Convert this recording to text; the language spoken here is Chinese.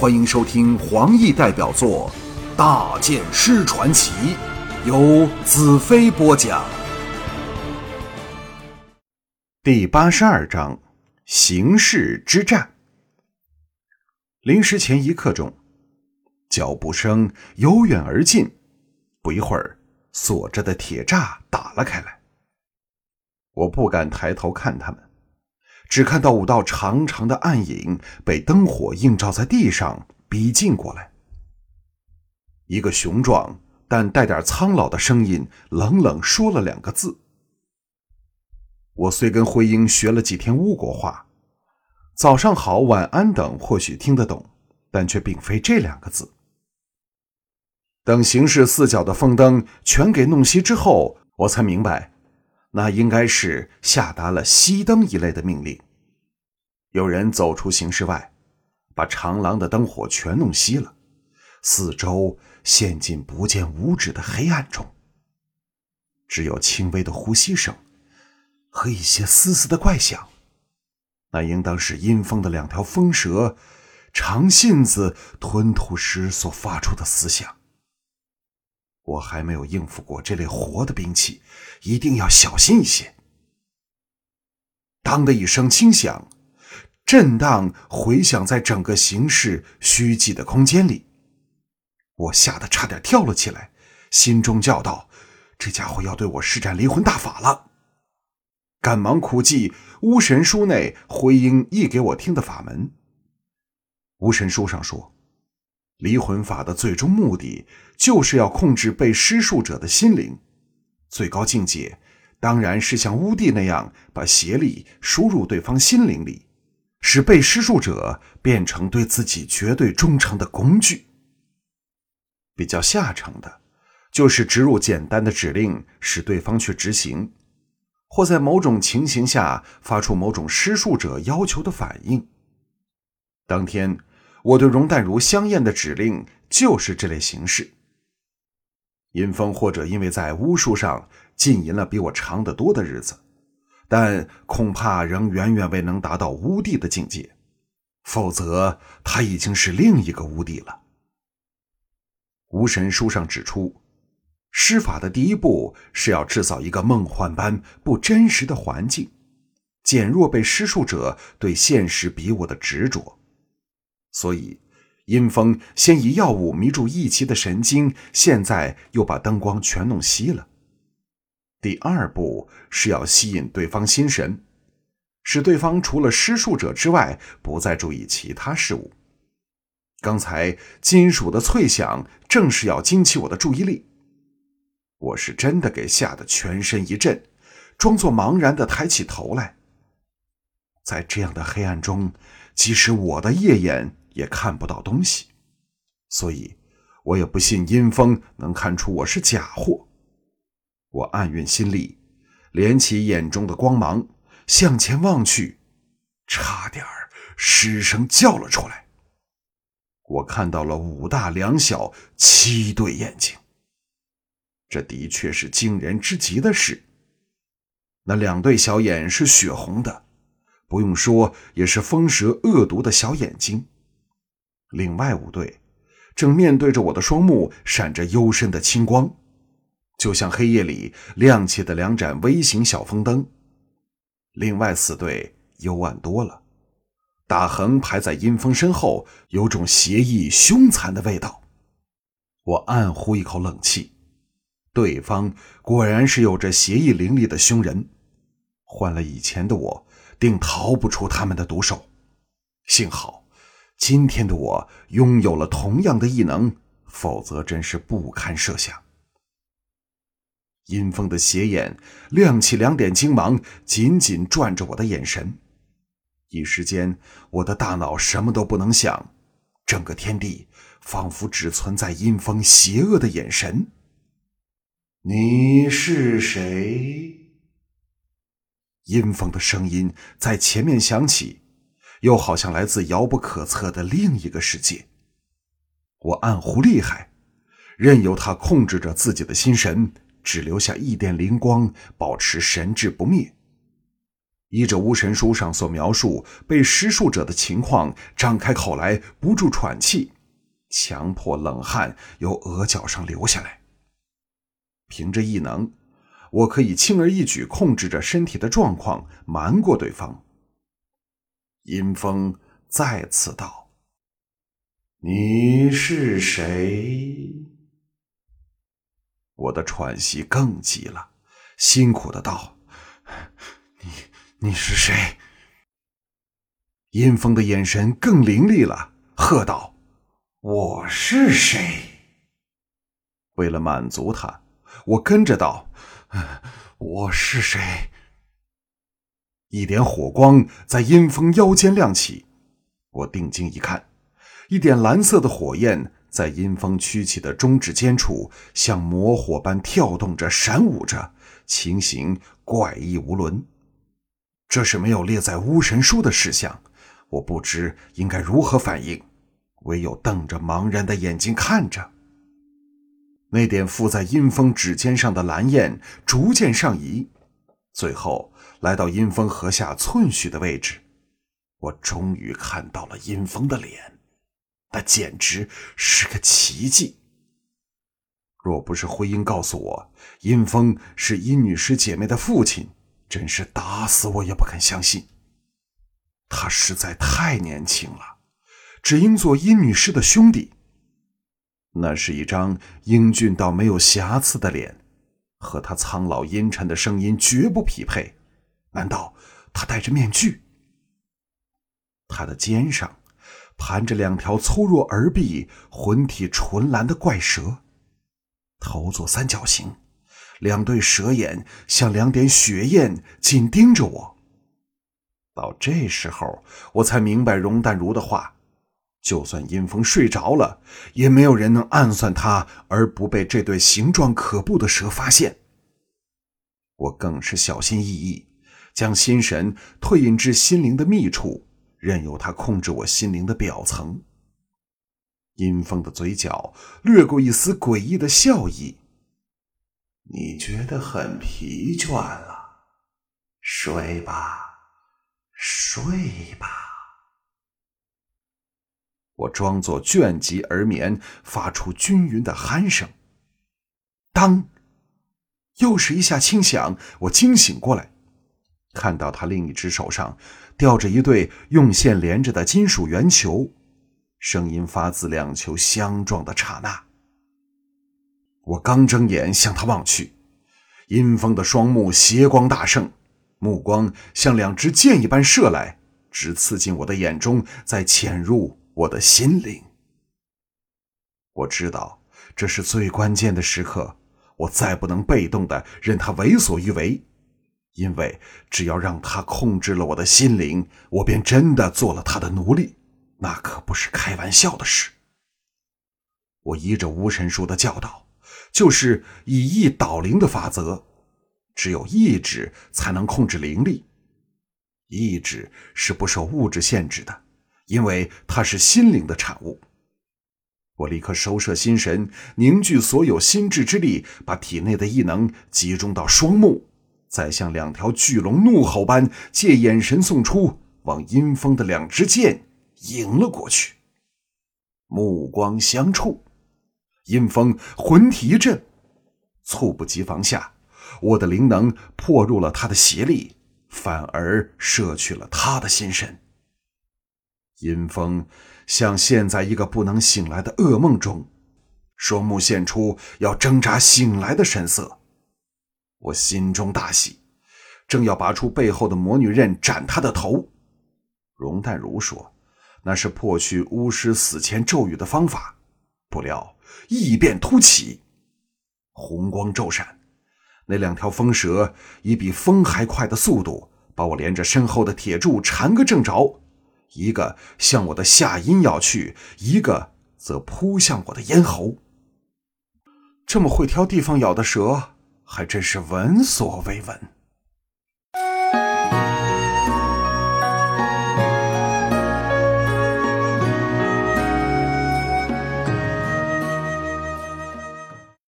欢迎收听黄奕代表作《大剑师传奇》，由子飞播讲。第八十二章：形势之战。临时前一刻钟，脚步声由远而近，不一会儿，锁着的铁栅打了开来。我不敢抬头看他们。只看到五道长长的暗影被灯火映照在地上，逼近过来。一个雄壮但带点苍老的声音冷冷说了两个字。我虽跟辉英学了几天巫国话，早上好、晚安等或许听得懂，但却并非这两个字。等形势四角的风灯全给弄熄之后，我才明白。那应该是下达了熄灯一类的命令。有人走出形室外，把长廊的灯火全弄熄了，四周陷进不见五指的黑暗中。只有轻微的呼吸声和一些丝丝的怪响，那应当是阴风的两条风蛇长信子吞吐时所发出的嘶响。我还没有应付过这类活的兵器，一定要小心一些。当的一声轻响，震荡回响在整个形势虚寂的空间里。我吓得差点跳了起来，心中叫道：“这家伙要对我施展离魂大法了！”赶忙苦记巫神书内回音译给我听的法门。巫神书上说。离魂法的最终目的，就是要控制被施术者的心灵。最高境界，当然是像乌帝那样，把邪力输入对方心灵里，使被施术者变成对自己绝对忠诚的工具。比较下乘的，就是植入简单的指令，使对方去执行，或在某种情形下发出某种施术者要求的反应。当天。我对容淡如香艳的指令就是这类形式。阴风或者因为在巫术上浸淫了比我长得多的日子，但恐怕仍远远未能达到巫帝的境界，否则他已经是另一个巫帝了。巫神书上指出，施法的第一步是要制造一个梦幻般不真实的环境，减弱被施术者对现实比我的执着。所以，阴风先以药物迷住一奇的神经，现在又把灯光全弄熄了。第二步是要吸引对方心神，使对方除了施术者之外，不再注意其他事物。刚才金属的脆响，正是要惊起我的注意力。我是真的给吓得全身一震，装作茫然的抬起头来。在这样的黑暗中，即使我的夜眼。也看不到东西，所以我也不信阴风能看出我是假货。我暗运心力，敛起眼中的光芒，向前望去，差点儿失声叫了出来。我看到了五大两小七对眼睛，这的确是惊人之极的事。那两对小眼是血红的，不用说，也是风蛇恶毒的小眼睛。另外五对正面对着我的双目，闪着幽深的青光，就像黑夜里亮起的两盏微型小风灯。另外四队幽暗多了，打横排在阴风身后，有种邪异凶残的味道。我暗呼一口冷气，对方果然是有着邪异凌厉的凶人，换了以前的我，定逃不出他们的毒手。幸好。今天的我拥有了同样的异能，否则真是不堪设想。阴风的斜眼亮起两点金芒，紧紧转着我的眼神。一时间，我的大脑什么都不能想，整个天地仿佛只存在阴风邪恶的眼神。你是谁？阴风的声音在前面响起。又好像来自遥不可测的另一个世界。我暗呼厉害，任由他控制着自己的心神，只留下一点灵光，保持神智不灭。依着巫神书上所描述被施术者的情况，张开口来不住喘气，强迫冷汗由额角上流下来。凭着异能，我可以轻而易举控制着身体的状况，瞒过对方。阴风再次道：“你是谁？”我的喘息更急了，辛苦的道：“你。”你是谁？阴风的眼神更凌厉了，喝道：“我是谁？”为了满足他，我跟着道：“我是谁？”一点火光在阴风腰间亮起，我定睛一看，一点蓝色的火焰在阴风曲起的中指尖处，像魔火般跳动着、闪舞着，情形怪异无伦。这是没有列在巫神书的事项，我不知应该如何反应，唯有瞪着茫然的眼睛看着。那点附在阴风指尖上的蓝焰逐渐上移，最后来到阴风颌下寸许的位置。我终于看到了阴风的脸，那简直是个奇迹。若不是徽因告诉我，阴风是阴女士姐妹的父亲。真是打死我也不肯相信，他实在太年轻了，只应做阴女士的兄弟。那是一张英俊到没有瑕疵的脸，和他苍老阴沉的声音绝不匹配。难道他戴着面具？他的肩上盘着两条粗弱而臂、浑体纯蓝的怪蛇，头做三角形。两对蛇眼像两点血焰，紧盯着我。到这时候，我才明白容淡如的话：就算阴风睡着了，也没有人能暗算他而不被这对形状可怖的蛇发现。我更是小心翼翼，将心神退隐至心灵的密处，任由他控制我心灵的表层。阴风的嘴角掠过一丝诡异的笑意。你觉得很疲倦了，睡吧，睡吧。我装作倦极而眠，发出均匀的鼾声。当，又是一下轻响，我惊醒过来，看到他另一只手上吊着一对用线连着的金属圆球，声音发自两球相撞的刹那。我刚睁眼向他望去，阴风的双目斜光大盛，目光像两支箭一般射来，直刺进我的眼中，再潜入我的心灵。我知道这是最关键的时刻，我再不能被动的任他为所欲为，因为只要让他控制了我的心灵，我便真的做了他的奴隶，那可不是开玩笑的事。我依着巫神书的教导。就是以意导灵的法则，只有意志才能控制灵力。意志是不受物质限制的，因为它是心灵的产物。我立刻收摄心神，凝聚所有心智之力，把体内的异能集中到双目，再像两条巨龙怒吼般借眼神送出，往阴风的两支箭迎了过去。目光相触。阴风魂体一震，猝不及防下，我的灵能破入了他的邪力，反而摄去了他的心神。阴风像陷在一个不能醒来的噩梦中，双目现出要挣扎醒来的神色。我心中大喜，正要拔出背后的魔女刃斩他的头。容淡如说，那是破去巫师死前咒语的方法，不料。异变突起，红光骤闪，那两条风蛇以比风还快的速度，把我连着身后的铁柱缠个正着，一个向我的下阴咬去，一个则扑向我的咽喉。这么会挑地方咬的蛇，还真是闻所未闻。